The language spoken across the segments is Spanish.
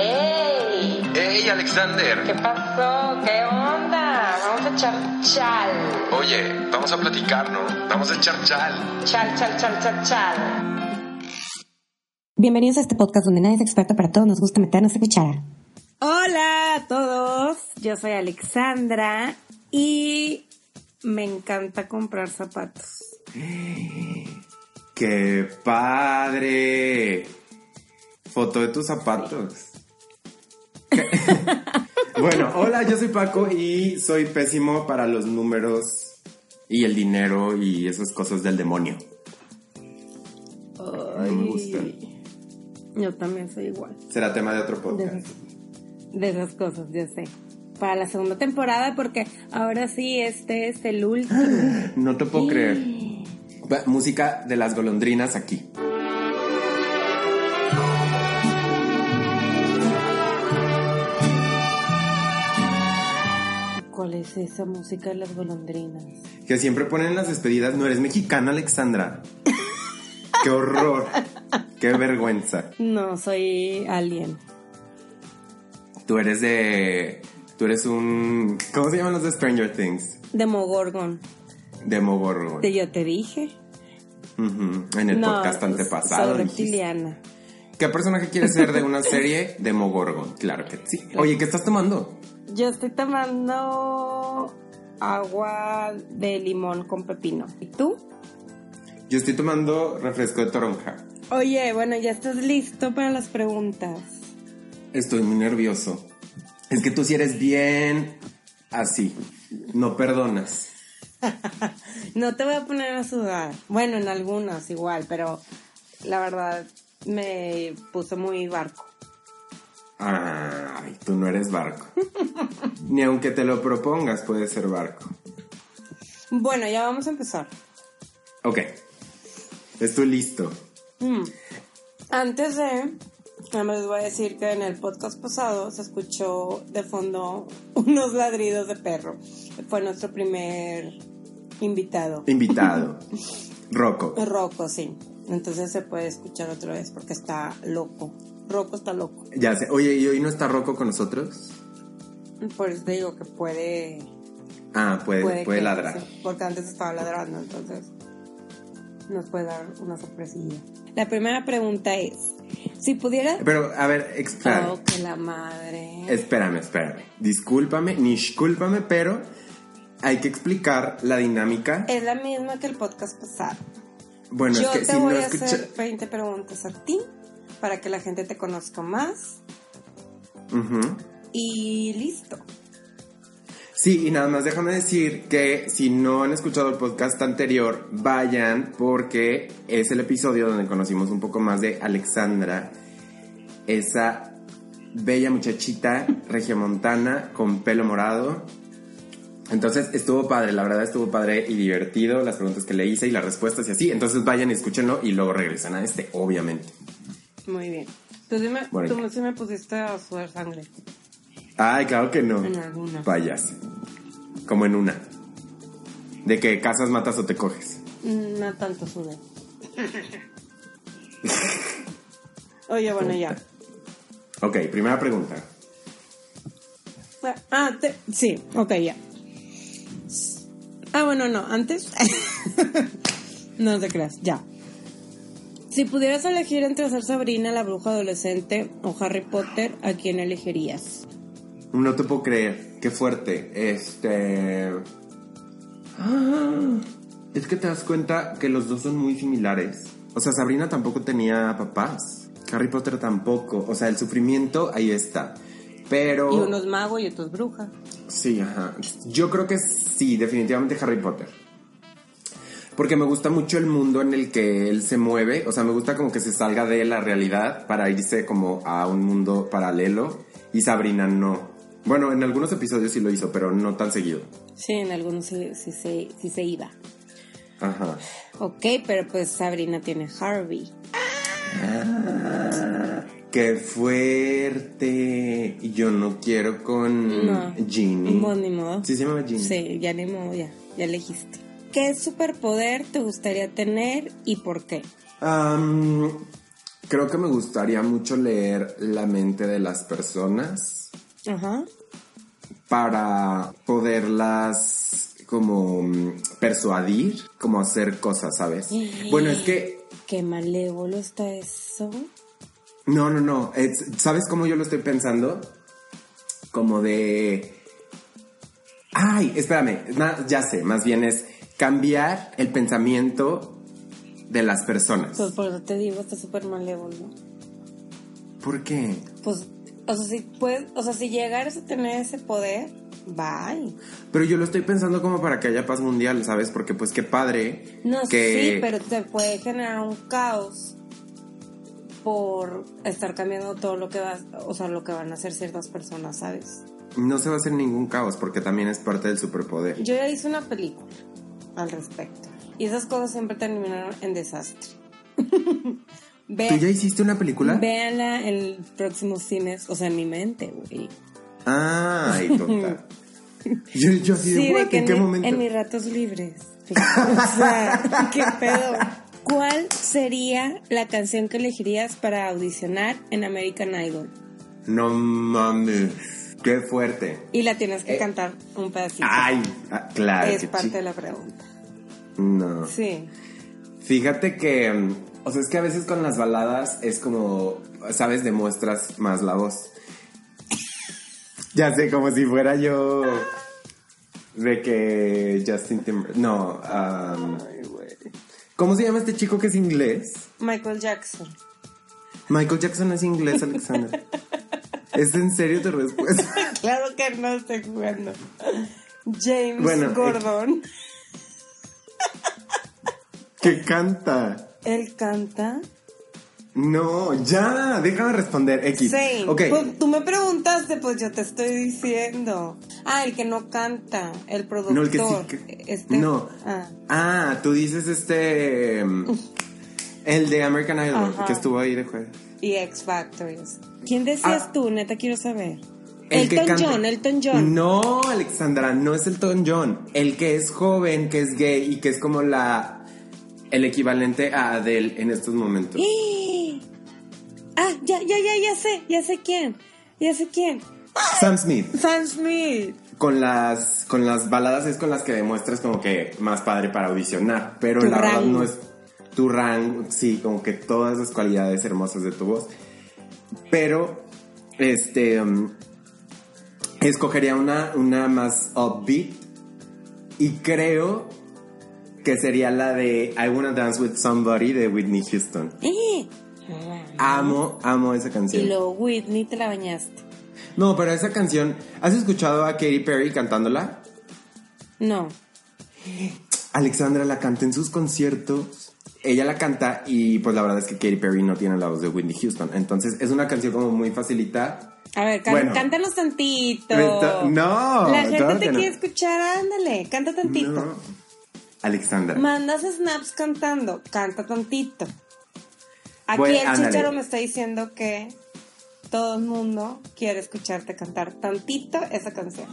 ¡Ey! ¡Ey, Alexander! ¿Qué pasó? ¿Qué onda? Vamos a echar chal. Oye, vamos a platicar, ¿no? Vamos a echar chal. Chal, chal, chal, chal, chal. Bienvenidos a este podcast donde nadie es experto, pero a todos nos gusta meternos a cuchara. Hola a todos, yo soy Alexandra y me encanta comprar zapatos. ¡Qué padre! Foto de tus zapatos. Bueno, hola, yo soy Paco y soy pésimo para los números y el dinero y esas cosas del demonio. No me gusta. Yo también soy igual. Será tema de otro De podcast. esas, de esas cosas, yo sé. Para la segunda temporada, porque ahora sí, este es el último. No te puedo creer. Música de las golondrinas aquí. Es esa música de las golondrinas? Que siempre ponen en las despedidas, no eres mexicana, Alexandra. ¡Qué horror! ¡Qué vergüenza! No, soy alien. Tú eres de. Tú eres un. ¿Cómo se llaman los de Stranger Things? Demogorgon. Demogorgon. De yo te dije. En el no, podcast antepasado. Soy dijiste. reptiliana. ¿Qué personaje quieres ser de una serie? Demogorgon. Claro que sí. Oye, ¿qué estás tomando? Yo estoy tomando agua de limón con pepino. ¿Y tú? Yo estoy tomando refresco de toronja. Oye, bueno, ya estás listo para las preguntas. Estoy muy nervioso. Es que tú sí eres bien así. No perdonas. No te voy a poner a sudar. Bueno, en algunas igual, pero la verdad me puse muy barco. Ay, tú no eres barco. Ni aunque te lo propongas, puedes ser barco. Bueno, ya vamos a empezar. Ok. Estoy listo. Mm. Antes de, nada más les voy a decir que en el podcast pasado se escuchó de fondo unos ladridos de perro. Fue nuestro primer invitado. Invitado. Rocco. Rocco, sí. Entonces se puede escuchar otra vez porque está loco. Rocco está loco. Ya sé. Oye, ¿y hoy no está Rocco con nosotros? Por eso te digo que puede... Ah, puede, puede, que- ladrar. sí, porque antes estaba ladrando, entonces nos puede dar una sorpresilla. La primera pregunta es, si pudiera... Pero, a ver, espérame. Oh, que la madre. Espérame, espérame. Discúlpame, discúlpame, pero hay que explicar la dinámica. Es la misma que el podcast pasado. Bueno, Yo es que te si no voy a escucha... hacer 20 preguntas a ti para que la gente te conozca más y listo. Sí, y nada más déjame decir que si no han escuchado el podcast anterior, vayan porque es el episodio donde conocimos un poco más de Alexandra, esa bella muchachita regiomontana con pelo morado. Entonces estuvo padre, la verdad estuvo padre y divertido las preguntas que le hice y las respuestas y así. Entonces vayan y escúchenlo y luego regresan a este, obviamente. Muy bien. Tú, sí me, Bueno. tú sí me pusiste a sudar sangre. Ay, claro que no. En alguna. Vayas. Como en una. De que casas, matas o te coges. Mm, No tanto sudé. Oye, bueno, ya. Ok, primera pregunta. Ah, te- sí, ok, ya. Ah, bueno, no, antes. no te creas, ya. Si pudieras elegir entre ser Sabrina la bruja adolescente o Harry Potter, ¿a quién elegirías? No te puedo creer. Qué fuerte. Este. Ah, Es que te das cuenta que los dos son muy similares. O sea, Sabrina tampoco tenía papás. Harry Potter tampoco. O sea, el sufrimiento ahí está. Pero. Y uno es mago y otro es bruja. Sí, ajá. Yo creo que sí, definitivamente Harry Potter. Porque me gusta mucho el mundo en el que él se mueve. O sea, me gusta como que se salga de la realidad para irse como a un mundo paralelo. Y Sabrina no. Bueno, en algunos episodios sí lo hizo, pero no tan seguido. Sí, en algunos sí, sí se- sí se iba. Ajá. Ok, pero pues Sabrina tiene Harvey. ¡Qué fuerte! Y yo no quiero con No. Ginny. Bueno, ni modo. Sí, se llama Ginny. Sí, ya ni modo, ya, ya elegiste. ¿Qué superpoder te gustaría tener y por qué? Creo que me gustaría mucho leer la mente de las personas Ajá. para poderlas como mm, persuadir, como hacer cosas, ¿sabes? Bueno, es que Qué malévolo está eso. No, no, no. Es- ¿Sabes cómo yo lo estoy pensando? Como de... Ay, espérame. ya sé, más bien es cambiar el pensamiento de las personas. Pues por eso te digo, está súper malévolo. ¿Por qué? Pues, o sea, si puedes, o sea, si llegaras a tener ese poder, bye. Pero yo lo estoy pensando como para que haya paz mundial, ¿sabes? Porque pues qué padre No, que... sí, pero te puede generar un caos por estar cambiando todo lo que vas, o sea, lo que van a hacer ciertas personas, ¿sabes? No se va a hacer ningún caos porque también es parte del superpoder. Yo ya hice una película al respecto y esas cosas siempre terminaron en desastre. ¿Tú ya hiciste una película? Véanla en el próximo cines, o sea, en mi mente, güey. Ay, total. Yo, yo así de, Sí, "What? de que ¿en en, qué mi- momento? en mis ratos libres. O sea, qué pedo. ¿Cuál sería la canción que elegirías para audicionar en American Idol? No mames, qué fuerte. Y la tienes que Eh, cantar un pedacito. Ay, ah, claro. es que parte sí. de la pregunta. No. Sí. Fíjate que, mm, o sea, es que a veces con las baladas es como, sabes, demuestras más la voz. Ya sé, como si fuera yo de que Justin Timberlake. No, um, ¿cómo se llama este chico que es inglés? Michael Jackson. Michael Jackson es inglés, Alexander. ¿Es en serio tu respuesta? Claro que no estoy jugando. James Bueno, eh. ¿Qué canta? Él canta. No, ya, déjame responder, X. Same. Ok. Pues, tú me preguntaste, pues yo te estoy diciendo. Ah, el que no canta, el productor. No, el que sí. que- Este- No. Ah. Ah, tú dices este. mm, El de American Idol, Ajá. que estuvo ahí de jueves. Y X Factors. ¿Quién decías Ah. tú? Neta, quiero saber. El que Elton canta- John, Elton John. No, Alexandra, no es Elton John. El que es joven, que es gay y que es como la. El equivalente a Adele en estos momentos. ¡Eh! Ah, ya, ya, ya, ya sé, ya sé quién. Ya sé quién. Sam Smith. Sam Smith. Con las, con las baladas es con las que demuestras como que más padre para audicionar. Pero Tu la verdad rango. no es tu rango, sí, como que todas las cualidades hermosas de tu voz. Pero, este, um, escogería una, una más upbeat. Y creo que sería la de I Wanna Dance with Somebody de Whitney Houston. ¡Eh! Amo, amo esa Y canción. luego Whitney te la bañaste. No, pero esa canción, ¿has escuchado a Katy Perry cantándola? No. Alexandra la canta en sus conciertos. Ella la canta y pues la verdad es que Katy Perry no tiene la voz de Whitney Houston. Entonces es una canción como muy facilita. A ver, can- Bueno. cántanos tantito. No, La gente claro te no. quiere escuchar, ándale, canta tantito. No. Alexandra. Mandas snaps cantando, canta tantito. Aquí Bueno, el chicharo me está diciendo que todo el mundo quiere escucharte cantar tantito esa canción.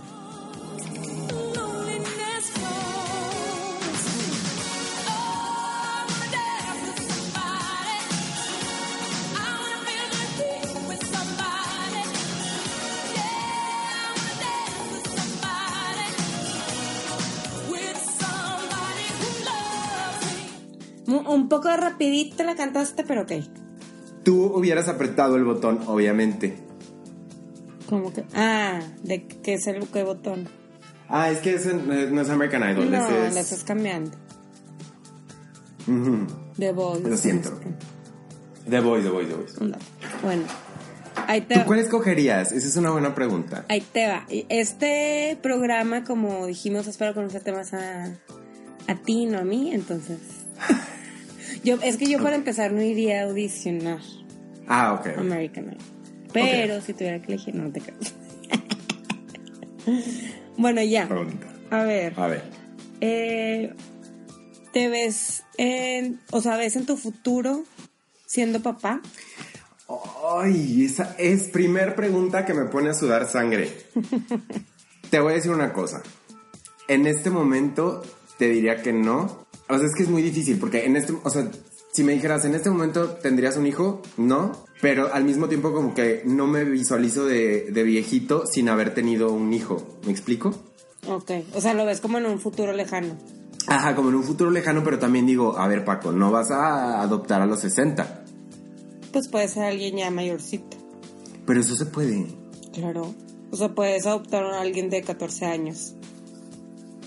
Un, poco rapidito la cantaste, pero ok. Tú hubieras apretado el botón, obviamente. Como que. Ah, de qué es el qué botón. Ah, es que ese no es no es American Idol. No, ese es- le estás cambiando. Ujú. De voz. Lo siento. The Voice, The Voice, The Voice. No. Bueno, ahí te, ¿Tú cuál escogerías? Esa es una buena pregunta. ahí te va. Este programa, como dijimos, espero conocerte más a, a ti, no a mí, entonces. Yo, es que yo para empezar no iría a audicionar Ah, ok. American Idol. Pero si tuviera que elegir, no te creo. bueno, ya. Pregunta. A ver. A ver. Eh, ¿Te ves en, o sea, ves en tu futuro siendo papá? Ay, esa es primer pregunta que me pone a sudar sangre. te voy a decir una cosa. En este momento te diría que no. O sea, es que es muy difícil porque en este, o sea, si me dijeras, en este momento tendrías un hijo, no, pero al mismo tiempo como que no me visualizo de, de viejito sin haber tenido un hijo. ¿Me explico? Ok, o sea, lo ves como en un futuro lejano. Ajá, como en un futuro lejano, pero también digo, a ver Paco, no vas a adoptar a los 60. Pues puede ser alguien ya mayorcito. Pero eso se puede. Claro. O sea, puedes adoptar a alguien de 14 años.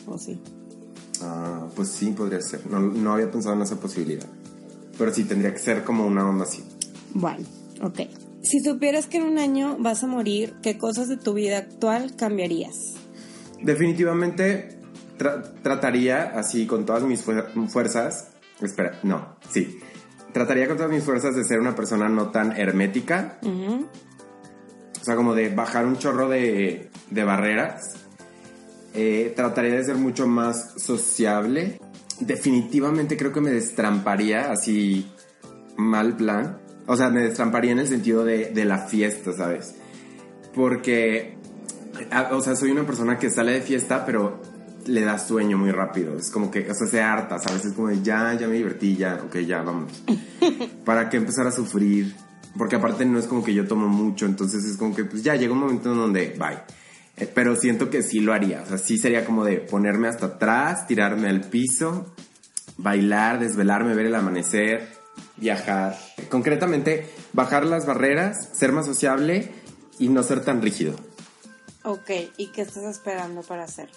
O sí. Ah, pues sí, podría ser. No, no había pensado en esa posibilidad. Pero sí, tendría que ser como una onda así. Bueno, ok. Si supieras que en un año vas a morir, ¿qué cosas de tu vida actual cambiarías? Definitivamente tra- trataría así con todas mis fuer- fuerzas. Espera, no, sí. Trataría con todas mis fuerzas de ser una persona no tan hermética. O sea, como de bajar un chorro de, de barreras. Eh, trataría de ser mucho más sociable. Definitivamente creo que me destramparía así mal plan. O sea, me destramparía en el sentido de, de la fiesta, ¿sabes? Porque, a- o sea, soy una persona que sale de fiesta, pero le da sueño muy rápido. Es como que, o sea, se harta, ¿sabes? Es como de ya, ya me divertí, ya, ok, ya, vamos. ¿Para qué empezar a sufrir? Porque aparte no es como que yo tomo mucho, entonces es como que, pues ya llega un momento en donde, bye. Eh, pero siento que sí lo haría. O sea, sí sería como de ponerme hasta atrás, tirarme al piso, bailar, desvelarme, ver el amanecer, viajar. Concretamente, bajar las barreras, ser más sociable y no ser tan rígido. Ok, ¿y qué estás esperando para hacerlo?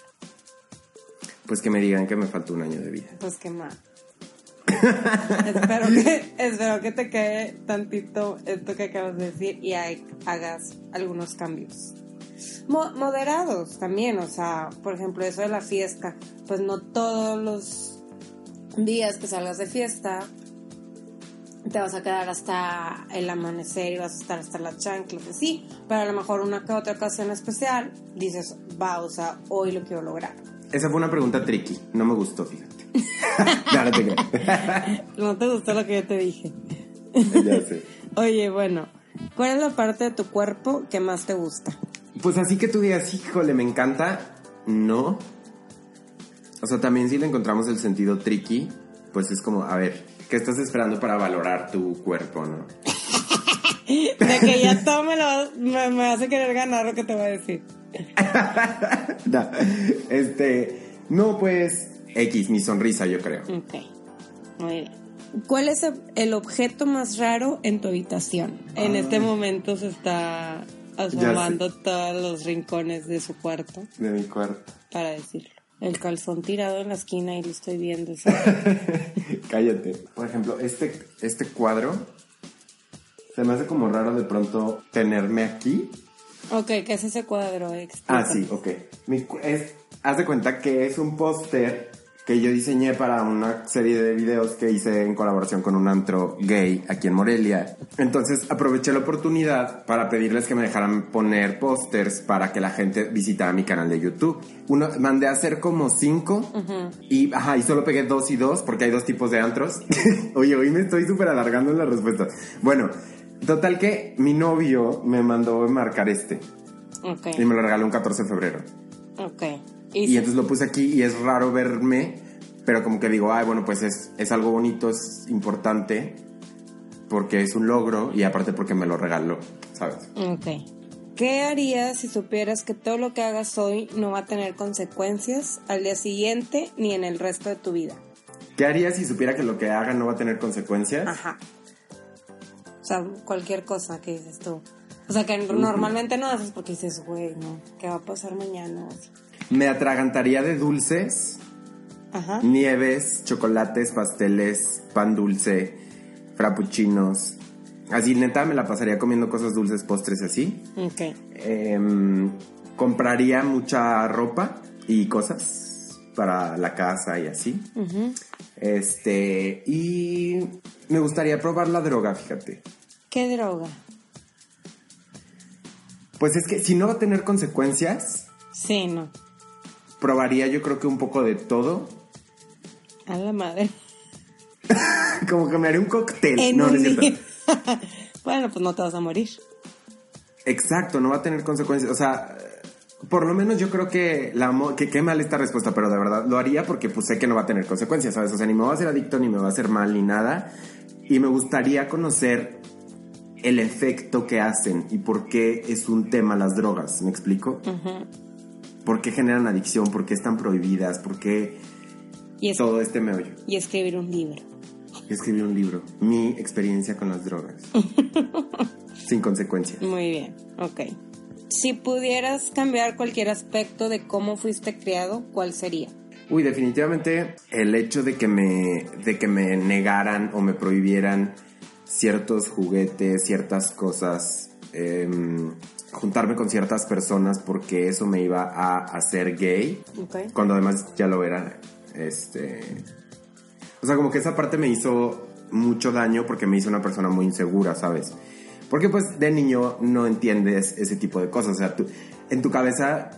Pues que me digan que me falta un año de vida. Pues qué mal. espero, que, espero que te quede tantito esto que acabas de decir y hagas algunos cambios. Mo- moderados también, o sea, por ejemplo, eso de la fiesta, pues no todos los días que salgas de fiesta te vas a quedar hasta el amanecer y vas a estar hasta las chanclas, y sí, pero a lo mejor una que otra ocasión especial dices, va, o sea, hoy lo quiero lograr. Esa fue una pregunta tricky. No me gustó, fíjate. ya no te. ¿No te gustó lo que yo te dije? ya sé. Oye, bueno, ¿cuál es la parte de tu cuerpo que más te gusta? Pues así que tú digas, híjole, me encanta. No. O sea, también si le encontramos el sentido tricky, pues es como, a ver, ¿qué estás esperando para valorar tu cuerpo, no? De que ya todo me, lo me, me vas a querer ganar lo que te voy a decir. Da. Este, no, pues, X, mi sonrisa, yo creo. Ok, muy bien. ¿Cuál es el objeto más raro en tu habitación? En este momento se está asomando todos los rincones de su cuarto De mi cuarto. para decirlo. El calzón tirado en la esquina y lo estoy viendo. Cállate. Por ejemplo, este, este cuadro se me hace como raro de pronto tenerme aquí. ok, ¿qué es ese cuadro? Ah, Explícame. sí, ok. Mi es, haz de cuenta que es un póster que yo diseñé para una serie de videos que hice en colaboración con un antro gay aquí en Morelia. Entonces aproveché la oportunidad para pedirles que me dejaran poner pósters para que la gente visitara mi canal de YouTube. Uno, mandé a hacer como cinco y, ajá, y solo pegué dos y dos porque hay dos tipos de antros. Oye, hoy me estoy súper alargando en la respuesta. Bueno, total que mi novio me mandó marcar este y me lo regaló un 14 de febrero. ok. Y, Y, entonces lo puse aquí y es raro verme, pero como que digo, ay, bueno, pues es, es algo bonito, es importante, porque es un logro y aparte porque me lo regaló, ¿sabes? Ok. ¿Qué harías si supieras que todo lo que hagas hoy no va a tener consecuencias al día siguiente ni en el resto de tu vida? ¿Qué haría si supiera que lo que haga no va a tener consecuencias? Ajá. O sea, cualquier cosa que dices tú. O sea, que normalmente no haces porque dices, güey, no, ¿qué va a pasar mañana? O así. Me atragantaría de dulces, Ajá. nieves, chocolates, pasteles, pan dulce, frappuccinos. Así, neta, me la pasaría comiendo cosas dulces, postres así. Ok. Em, compraría mucha ropa y cosas para la casa y así. Este, y me gustaría probar la droga, fíjate. ¿Qué droga? Pues es que si no va a tener consecuencias, Sí, no. Probaría yo creo que un poco de todo. A la madre. Como que me haría un cóctel. En no, no es cierto. bueno, pues no te vas a morir. Exacto, no va a tener consecuencias. O sea, por lo menos yo creo que la que qué mal esta respuesta, pero de verdad lo haría porque pues sé que no va a tener consecuencias, ¿sabes? O sea, ni me va a hacer adicto, ni me va a hacer mal, ni nada. y me gustaría conocer el efecto que hacen y por qué es un tema las drogas, ¿me explico? ¿Por qué generan adicción? ¿Por qué están prohibidas? ¿Por qué Y, es- todo este meollo? y escribir un libro. Yo escribí un libro, mi experiencia con las drogas. Sin consecuencias. Muy bien, ok. Si pudieras cambiar cualquier aspecto de cómo fuiste criado, ¿cuál sería? Uy, definitivamente el hecho de que me, de que me negaran o me prohibieran ciertos juguetes, ciertas cosas, em, juntarme con ciertas personas porque eso me iba a hacer gay, Ok. cuando además ya lo era, este... O sea, como que esa parte me hizo mucho daño porque me hizo una persona muy insegura, ¿sabes? Porque pues de niño no entiendes ese tipo de cosas, o sea, tú, en tu cabeza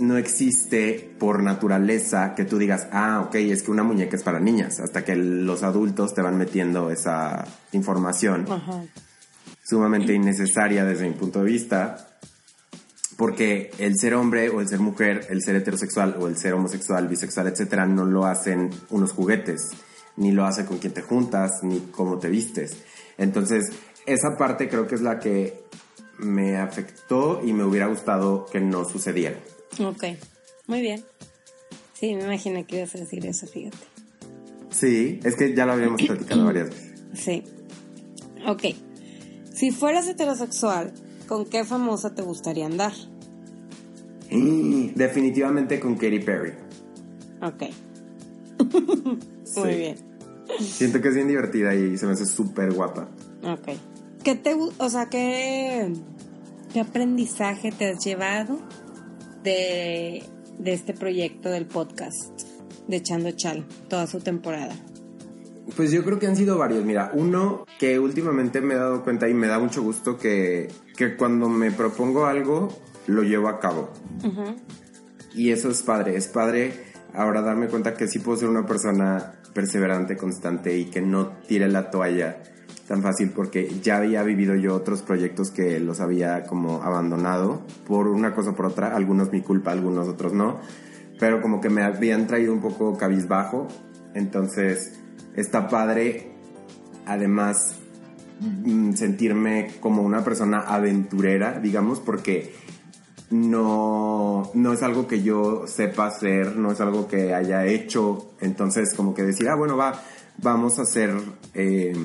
no existe por naturaleza que tú digas, ah, ok, es que una muñeca es para niñas, hasta que los adultos te van metiendo esa información Ajá. Sumamente innecesaria desde mi punto de vista, porque el ser hombre o el ser mujer, el ser heterosexual o el ser homosexual, bisexual, etcétera, no lo hacen unos juguetes, ni lo hace con quien te juntas, ni cómo te vistes. Entonces, esa parte creo que es la que me afectó y me hubiera gustado que no sucediera. Ok, muy bien. Sí, me imaginé que ibas a decir eso, fíjate. Sí, es que ya lo habíamos platicado varias veces. Sí. Ok. Si fueras heterosexual, ¿con qué famosa te gustaría andar? Mm, Definitivamente con Katy Perry. Ok. Sí. Muy bien. Siento que es bien divertida y se me hace súper guapa. Ok. ¿Qué te, o sea, qué, qué aprendizaje te has llevado de, de este proyecto del podcast de Echando Chal, toda su temporada? Pues yo creo que han sido varios. Mira, uno que últimamente me he dado cuenta y me da mucho gusto que, que cuando me propongo algo, lo llevo a cabo. Y eso es padre. Es padre ahora darme cuenta que sí puedo ser una persona perseverante, constante y que no tire la toalla tan fácil porque ya había vivido yo otros proyectos que los había como abandonado por una cosa o por otra, algunos mi culpa, algunos otros no, pero como que me habían traído un poco cabizbajo, entonces está padre además mm, sentirme como una persona aventurera, digamos, porque no, no es algo que yo sepa hacer, no es algo que haya hecho, entonces como que decir, ah, bueno, va, vamos a hacer eh,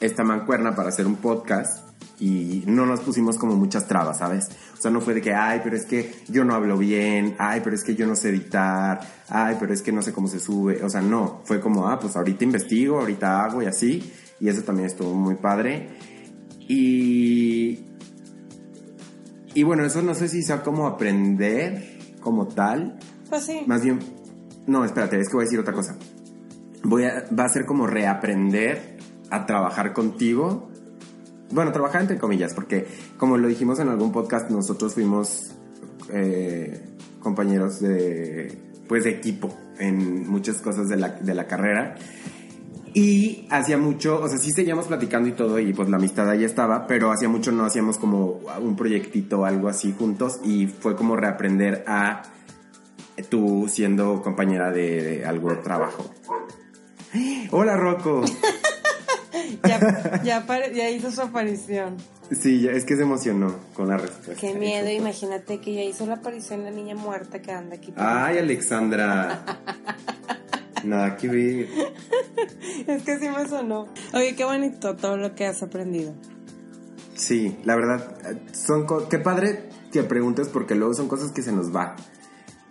esta mancuerna para hacer un podcast y no nos pusimos como muchas trabas, ¿sabes? O sea, no fue de que, ay, pero es que yo no hablo bien, ay, pero es que yo no sé editar, ay, pero es que no sé cómo se sube, o sea, no, fue como, ah, pues ahorita investigo, ahorita hago y así, y eso también estuvo muy padre. Y, y bueno, eso no sé si sea como aprender como tal, Pues sí. más bien, no, espérate, es que voy a decir otra cosa. Voy a, va a ser como reaprender a trabajar contigo. Bueno, trabajar entre comillas, porque como lo dijimos en algún podcast, nosotros fuimos eh, compañeros de, pues, de equipo en muchas cosas de la, de la carrera. Y hacía mucho, o sea, sí seguíamos platicando y todo, y pues la amistad ahí estaba, pero hacía mucho no hacíamos como un proyectito o algo así juntos, y fue como reaprender a tú siendo compañera de, de algo de trabajo. Hola, Rocco. Ya, ya, hizo su aparición. Sí, ya- es que se emocionó con la respuesta. Qué miedo, imagínate que ya hizo la aparición la niña muerta que anda aquí. Ay, Alexandra. Nada que ver. Es que sí me sonó. Oye, qué bonito todo lo que has aprendido. Sí, la verdad, son qué padre que preguntes porque luego son cosas que se nos va.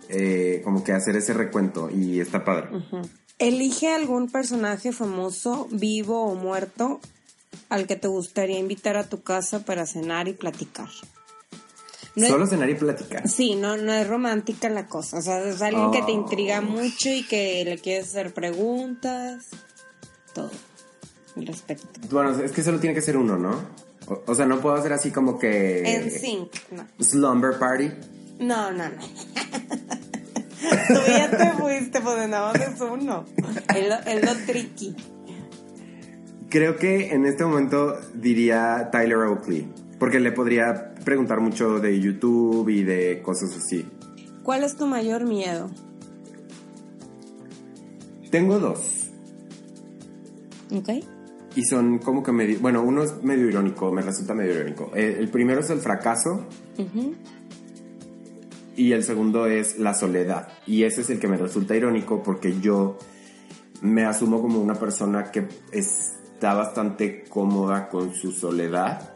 Eh, como que hacer ese recuento y está padre. Elige algún personaje famoso, vivo o muerto, al que te gustaría invitar a tu casa para cenar y platicar. No es- Solo cenar y platicar. Sí, no, no es romántica la cosa. O sea, es alguien que te Oh. intriga mucho y que le quieres hacer preguntas. Todo. Respecto. Bueno, es que solo tiene que ser uno, ¿no? O, o sea, no puedo hacer así como que... En sync, no. Slumber Party. No, no, no. Tú ya te fuiste, pues nada más es uno. Es lo, es lo tricky. Creo que en este momento diría Tyler Oakley. Porque le podría preguntar mucho de YouTube y de cosas así. ¿Cuál es tu mayor miedo? Tengo dos. ¿Ok? y son como que medio, bueno, uno es medio irónico, me resulta medio irónico. Eh, el primero es el fracaso y el segundo es la soledad. Y ese es el que me resulta irónico porque yo me asumo como una persona que está bastante cómoda con su soledad,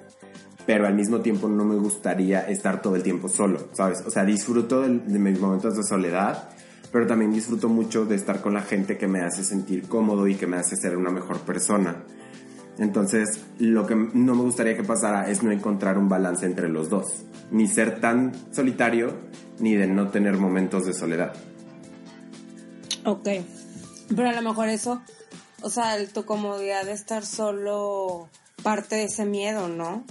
pero al mismo tiempo no me gustaría estar todo el tiempo solo, ¿sabes? O sea, disfruto del- de, mis momentos de soledad, pero también disfruto mucho de estar con la gente que me hace sentir cómodo y que me hace ser una mejor persona. Entonces, lo que no me gustaría que pasara es no encontrar un balance entre los dos. Ni ser tan solitario, ni de no tener momentos de soledad. Ok. Pero a lo mejor eso, o sea, el- tu comodidad de estar solo parte de ese miedo, ¿no?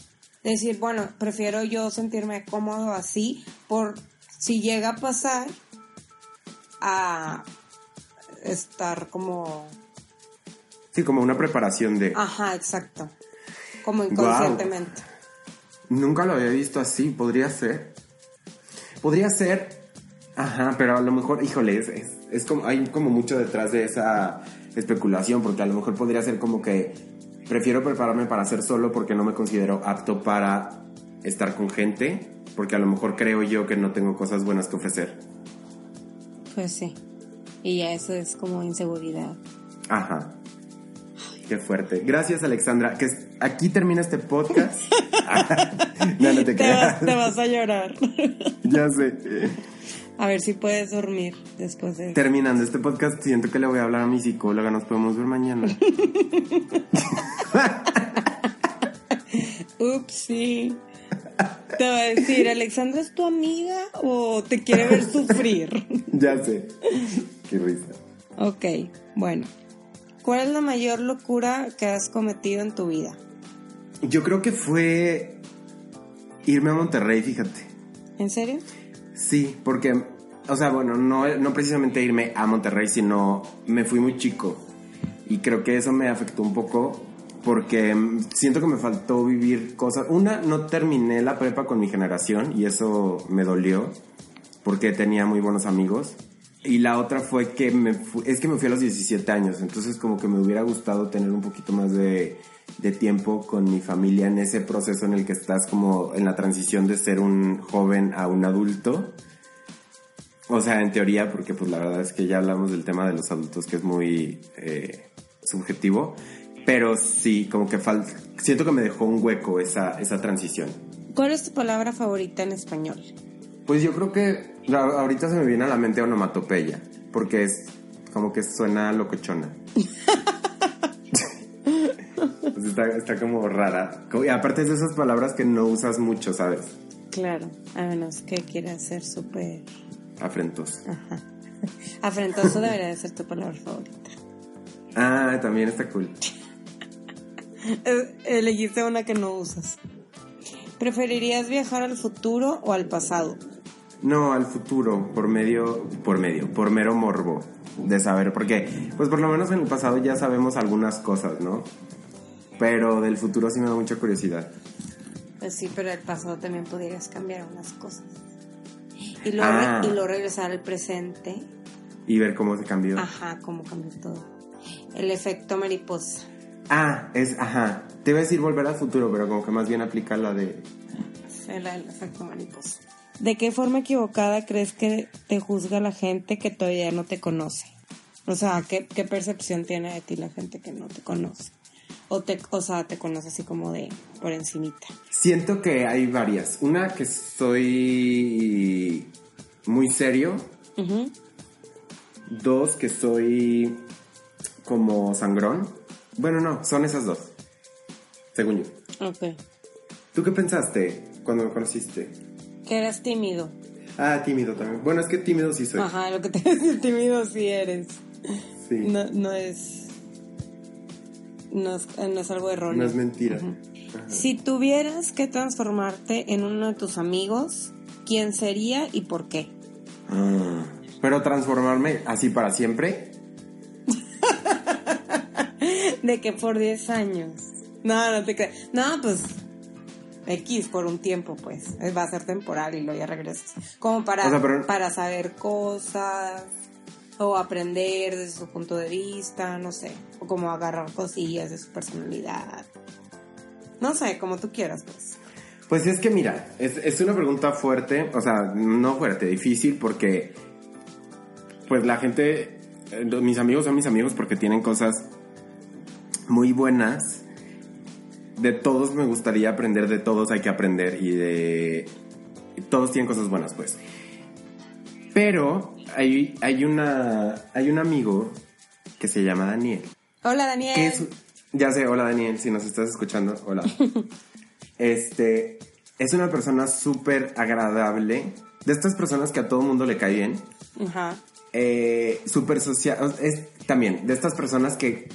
Decir, bueno, prefiero yo sentirme cómodo así por si llega a pasar a estar como... Sí, como una preparación de... Ajá, exacto. Como inconscientemente. Nunca lo había visto así, podría ser. Podría ser. Ajá, pero a lo mejor, híjole, es, es- es como, hay como mucho detrás de esa especulación, porque a lo mejor podría ser como que prefiero prepararme para ser solo porque no me considero apto para estar con gente, porque a lo mejor creo yo que no tengo cosas buenas que ofrecer. Pues sí. Y ya eso es como inseguridad. Ajá. Qué fuerte. Gracias, Alexandra. Que aquí termina este podcast. no, no te Te vas, creas. te vas a llorar. ya sé. A ver si puedes dormir después de... Terminando este podcast, siento que le voy a hablar a mi psicóloga. Nos podemos ver mañana. Ups, sí. Te va a decir, ¿Alexandra es tu amiga o te quiere ver sufrir? ya sé. Qué risa. ok, bueno. ¿Cuál es la mayor locura que has cometido en tu vida? Yo creo que fue irme a Monterrey, fíjate. ¿En serio? Sí, porque, o sea, bueno, no, no precisamente irme a Monterrey, sino me fui muy chico. Y creo que eso me afectó un poco porque siento que me faltó vivir cosas. Una, no terminé la prepa con mi generación y eso me dolió porque tenía muy buenos amigos. Y la otra fue que me es que me fui a los 17 años, entonces como que me hubiera gustado tener un poquito más de, tiempo con mi familia en ese proceso en el que estás como en la transición de ser un joven a un adulto. O sea, en teoría, porque pues la verdad es que ya hablamos del tema de los adultos que es muy eh, subjetivo, pero sí, como que fal- siento que me dejó un hueco esa, esa transición. ¿Cuál es tu palabra favorita en español? Pues yo creo que ahorita se me viene a la mente onomatopeya, porque es como que suena locochona. Pues está, está como rara. Y aparte es de esas palabras que no usas mucho, ¿sabes? Claro, a menos que quieras ser súper... Afrentos. Ajá. Afrentoso debería de ser tu palabra favorita. Ah, también está cool. Elegiste una que no usas. ¿Preferirías viajar al futuro o al pasado? No, al futuro, por medio, por medio, por mero morbo de saber, porque, pues por lo menos en el pasado ya sabemos algunas cosas, ¿no? Pero del futuro sí me da mucha curiosidad. Pues sí, pero el pasado también podrías cambiar unas cosas. Y luego, Ah. y luego regresar al presente. Y ver cómo se cambió. Ajá, cómo cambió todo. El efecto mariposa. Ah, es, ajá. Te iba a decir volver al futuro, pero como que más bien aplica la de... El, el efecto mariposa. ¿De qué forma equivocada crees que te juzga la gente que todavía no te conoce? O sea, ¿qué, qué percepción tiene de ti la gente que no te conoce? O, te, o sea, te conoce así como de por encimita. Siento que hay varias. Una que soy muy serio. Dos que soy como sangrón. Bueno, no, son esas dos. Según yo. Ok. ¿Tú qué pensaste cuando me conociste? Que eras tímido. Ah, tímido también. Bueno, es que tímido sí soy. Ajá, lo que te decir tímido sí eres. Sí. No, no es. No es, no es algo erróneo. No es mentira. Ajá. Si tuvieras que transformarte en uno de tus amigos, ¿quién sería y por qué? Ah, Pero transformarme así para siempre. De que por 10 años. No, no te creas. No, pues. X por un tiempo, pues. Eh, Va a ser temporal y luego ya regresas. Como para, O sea, pero- para saber cosas. o aprender desde su punto de vista, no sé, o como agarrar cosillas de su personalidad. No sé, como tú quieras, pues. Pues es que mira, es, es una pregunta fuerte, o sea, no fuerte, difícil porque pues la gente, eh, mis amigos son mis amigos porque tienen cosas muy buenas. De todos me gustaría aprender, de todos hay que aprender y de... Todos tienen cosas buenas, pues. Pero hay, hay, una, hay un amigo que se llama Daniel. Hola, Daniel. que es- ya sé, hola Daniel, si nos estás escuchando, hola. este, es una persona súper agradable. De estas personas que a todo mundo le cae bien. Ajá. Eh, súper social. Es también de estas personas que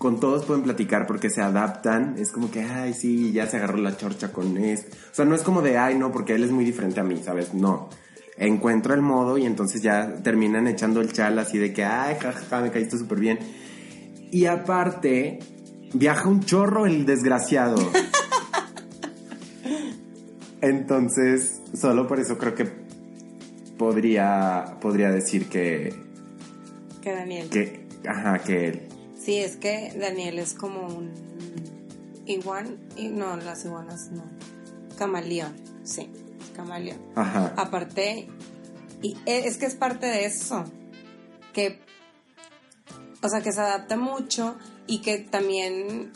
con todos pueden platicar porque se adaptan. Es como que, ay, sí, ya se agarró la chorcha con esto. O sea, no es como de, ay, no, porque él es muy diferente a mí, ¿sabes? No. Encuentra el modo y entonces ya terminan echando el chal así de que, ay, jajaja, me caíste súper bien. Y aparte, viaja un chorro el desgraciado. Entonces, solo por eso creo que podría, podría decir que, Que Daniel. que, ajá, que él. Sí, es que Daniel es como un igual y no, las iguanas no. Camaleón, sí, camaleón. Ajá. Aparte, y e- es que es parte de eso, que, o sea, que se adapta mucho y que también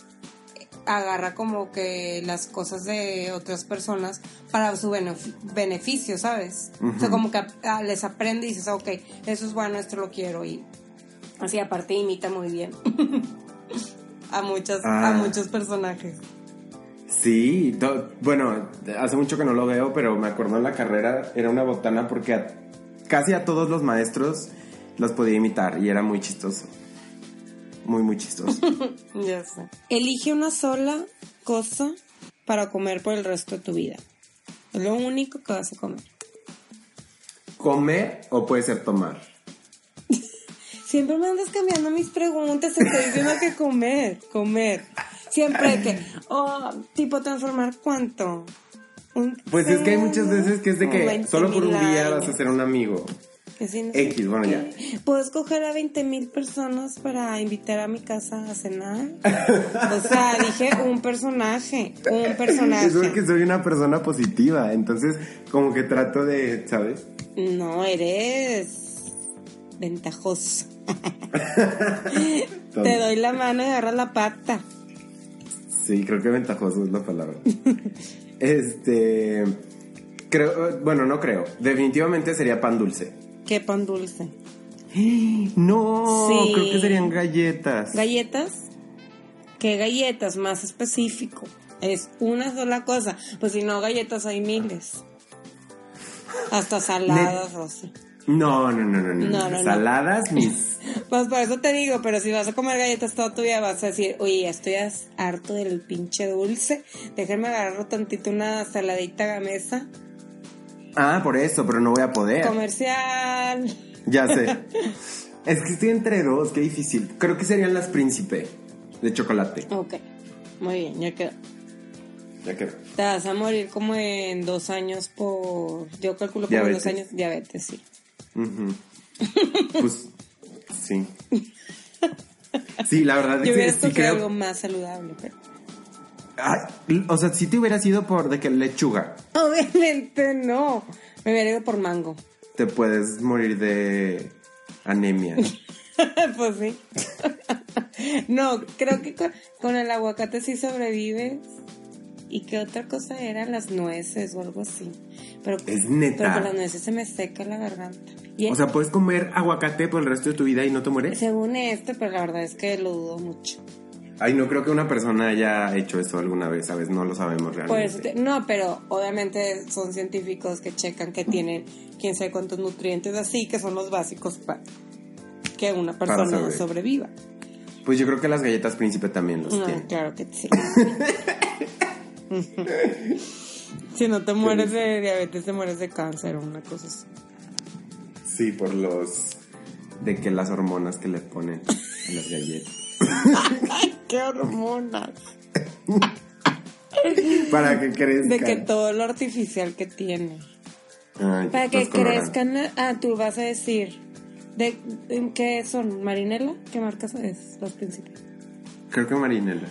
agarra como que las cosas de otras personas para su benef- beneficio, ¿sabes? O sea, como que les aprende y dices, ok, eso es bueno, esto lo quiero y así aparte imita muy bien a muchas, a Ah. muchos personajes. Sí, to- bueno, hace mucho que no lo veo, pero me acuerdo en la carrera era una botana porque a- casi a todos los maestros los podía imitar y era muy chistoso. Muy, muy chistoso. Ya sé. Elige una sola cosa para comer por el resto de tu vida. Es lo único que vas a comer. ¿Comer o puede ser tomar? Siempre me andas cambiando mis preguntas. Te estoy diciendo que comer, comer. Siempre que, oh, tipo transformar cuánto. Un Pues es que hay muchas veces que es de que 20 solo por un día años. vas a ser un amigo. Que sí, no sé X, bueno, ya. ¿Puedo escoger a 20 mil personas para invitar a mi casa a cenar? O sea, dije un personaje, un personaje. Es porque soy una persona positiva, entonces como que trato de, ¿sabes? No, eres ventajoso. Te doy la mano y agarras la pata. Sí, creo que ventajoso es la palabra. este, creo, bueno, no creo. Definitivamente sería pan dulce. Qué pan dulce. No, Sí. creo que serían galletas. ¿Galletas? ¿Qué galletas? Más específico. Es una sola cosa. Pues si no, galletas hay miles. Hasta saladas, Rosy. no, no, no, no, no. No, no, no. Saladas, mis. Pues por eso te digo, pero si vas a comer galletas toda tu vida vas a decir, oye, ya estoy harto del pinche dulce. Déjenme agarrar tantito una saladita gamesa. Ah, por eso, pero no voy a poder. Comercial. Ya sé. es que estoy entre dos, qué difícil. Creo que serían las príncipe de chocolate. Ok, muy bien, ya quedó. Ya quedó. Te vas a morir como en dos años por. Yo calculo como en dos años diabetes, sí. Pues, sí. Sí, la verdad es Yo hubiera que sí escogido algo creo. más saludable, pero. O sea, si te hubieras ido por de que lechuga, Obviamente no. Me hubiera ido por mango. te puedes morir de anemia. pues sí. no, creo que con, con el aguacate sí sobrevives. ¿Y qué otra cosa era? Las nueces o algo así. Pero, Es neta. Pero con las nueces se me seca la garganta. Y O sea, puedes comer aguacate por el resto de tu vida y no te mueres. según este, pero la verdad es que lo dudo mucho. Ay, no creo que una persona haya hecho eso alguna vez, ¿sabes? No lo sabemos realmente. Te- no, pero obviamente son científicos que checan que tienen quién sabe cuántos nutrientes así, que son los básicos para que una persona sobreviva. Pues yo creo que las galletas príncipe también los No, tienen. claro que sí. si no te mueres de diabetes, te mueres de cáncer o una cosa así. Sí, por los... De que las hormonas que le ponen a las galletas. ¡Qué hormonas! Para que crezcan. De que todo lo artificial que tiene. Ay, Para que coloran. crezcan. Ah, tú vas a decir. ¿De, ¿Qué son? ¿Marinela? ¿Qué marca es los principios? Creo que Marinela.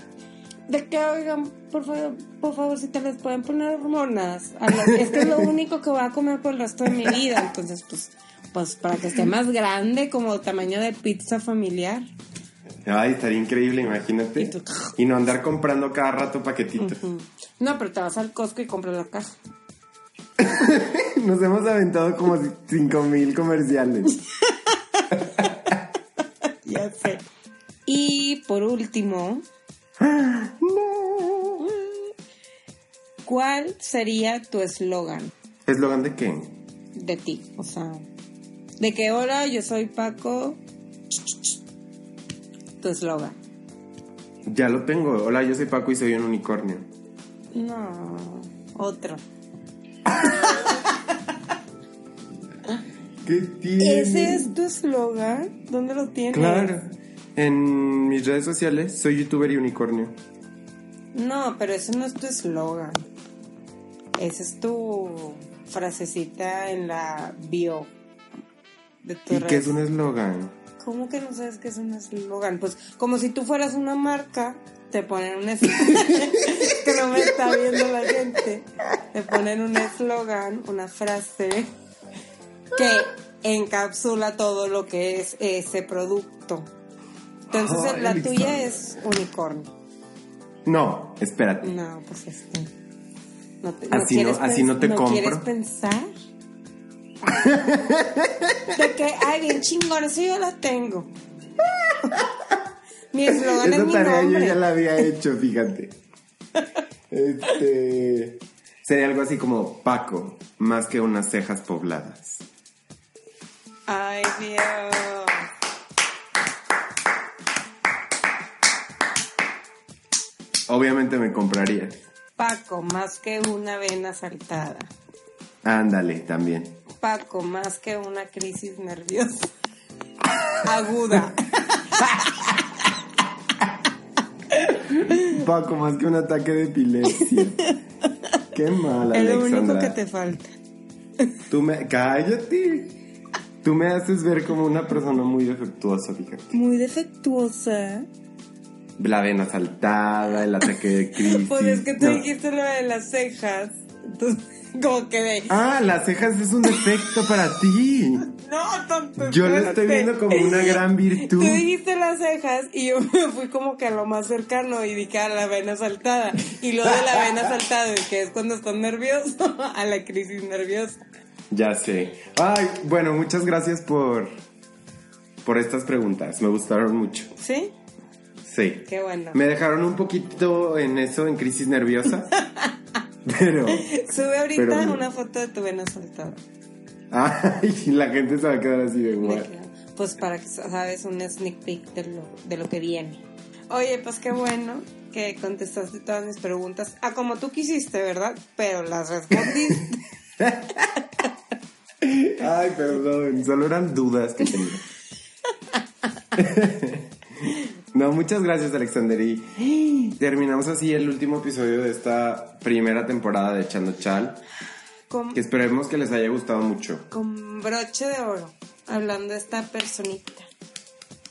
De que, oigan, por favor, por favor, si te les pueden poner hormonas. a la- es que es lo único que voy a comer por el resto de mi vida. Entonces, pues, pues para que esté más grande, como tamaño de pizza familiar. Ay, estaría increíble, imagínate. Y tú- Y no andar comprando cada rato paquetitos. No, pero te vas al Costco y compras la caja. Nos hemos aventado como cinco mil comerciales. Ya sé. Y por último, ¿cuál sería tu eslogan ¿Eslogan de qué? de ti? O sea, de que hola, yo soy Paco. Tu eslogan. Ya lo tengo. Hola, yo soy Paco y soy un unicornio. No, otro. ¿Qué tiene? ¿Ese es tu eslogan? ¿Dónde lo tienes? Claro. En mis redes sociales soy youtuber y unicornio. No, pero ese no es tu eslogan. Esa es tu frasecita en la bio de ¿Y qué es un eslogan? ¿Cómo que no sabes qué es un eslogan? Pues como si tú fueras una marca, te ponen un eslogan. que no me está viendo la gente. Te ponen un eslogan, una frase que encapsula todo lo que es ese producto. Entonces la tuya es unicornio. No, espérate. No, pues este. No te, Así no- quieres así no te compro. quieres pensar? De que, ay, bien chingón, eso yo la tengo. Mi eslogan es mi tarea yo nombre. ya la había hecho, fíjate. Este. Sería algo así como Paco, más que unas cejas pobladas. Ay, Dios. Obviamente me compraría. Paco, más que una vena saltada. Ándale, también. Paco, más que una crisis nerviosa. Aguda. Paco, más que un ataque de epilepsia. Qué mal, Es lo único que te falta. Tú me... Cállate. Tú me haces ver como una persona muy defectuosa, fíjate. Muy defectuosa. La vena saltada, el ataque de crisis. Pues es que tú No. dijiste lo de las cejas. Entonces, como que de. Ah, las cejas es un defecto para ti. No, tonto. Yo lo estoy viendo como una gran virtud. Tú dijiste las cejas y yo me fui como que a lo más cercano y dije a la vena saltada. Y lo de la vena saltada, que es cuando estás nervioso, a la crisis nerviosa. Ya sé. Ay, bueno, muchas gracias por por estas preguntas. Me gustaron mucho. ¿Sí? Sí. Qué bueno. Me dejaron un poquito en eso, en crisis nerviosa. pero. Sube ahorita pero- una foto de tu vena saltada. Ay, la gente se va a quedar así de guay. Pues para que sabes un sneak peek de lo, de lo que viene. Oye, pues qué bueno que contestaste todas mis preguntas. Ah, como tú quisiste, ¿verdad? Pero las respondiste. Ay, perdón, solo eran dudas que tenía. No, muchas gracias, Alexander. Y terminamos así el último episodio de esta primera temporada de Echando Chal. con, Que esperemos que les haya gustado mucho. con broche de oro. Hablando de esta personita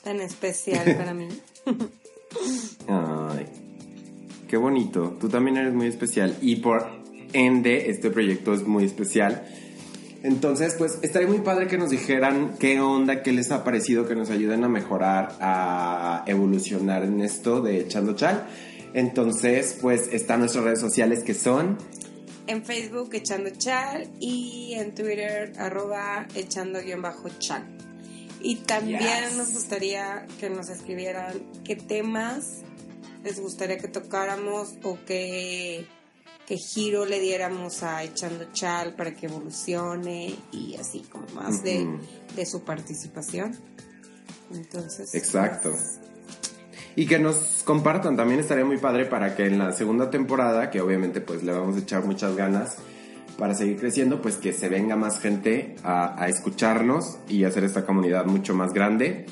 tan especial para mí. Ay, qué bonito. Tú también eres muy especial. Y por ende, este proyecto es muy especial. Entonces, pues estaría muy padre que nos dijeran qué onda, qué les ha parecido, que nos ayuden a mejorar, a evolucionar en esto de Echando Chal. Entonces, pues están nuestras redes sociales que son. En Facebook echando chal y en Twitter arroba echando guion bajo chal. Y también Yes. nos gustaría que nos escribieran qué temas les gustaría que tocáramos o qué, qué giro le diéramos a echando chal para que evolucione y así como más de, de su participación. Entonces. Exacto. pues, Y que nos compartan, también estaría muy padre para que en la segunda temporada, que obviamente pues le vamos a echar muchas ganas para seguir creciendo, pues que se venga más gente a, a escucharnos y hacer esta comunidad mucho más grande.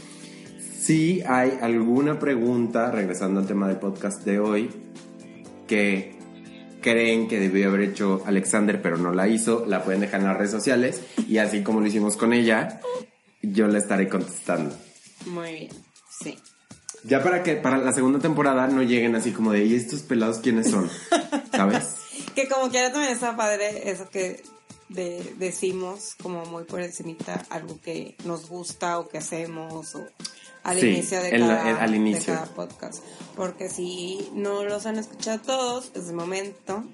Si hay alguna pregunta, regresando al tema del podcast de hoy, que creen que debió haber hecho Alexander pero no la hizo, la pueden dejar en las redes sociales y así como lo hicimos con ella, yo le estaré contestando. Muy bien, sí. Ya para que para la segunda temporada no lleguen así como de, ¿y estos pelados quiénes son? ¿Sabes? Que como quiera también está padre eso que de- decimos como muy por encimita algo que nos gusta o que hacemos o al Sí, inicio de cada, al de inicio. cada podcast. Porque si no los han escuchado todos, es el momento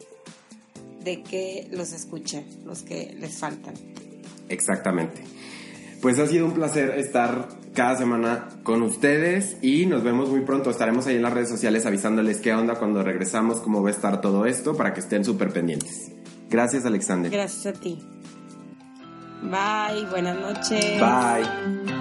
de que los escuchen, los que les faltan. Exactamente. Pues ha sido un placer estar cada semana con ustedes y nos vemos muy pronto. Estaremos ahí en las redes sociales avisándoles qué onda cuando regresamos, cómo va a estar todo esto para que estén súper pendientes. Gracias, Alexander. Gracias a ti. Bye, buenas noches. Bye.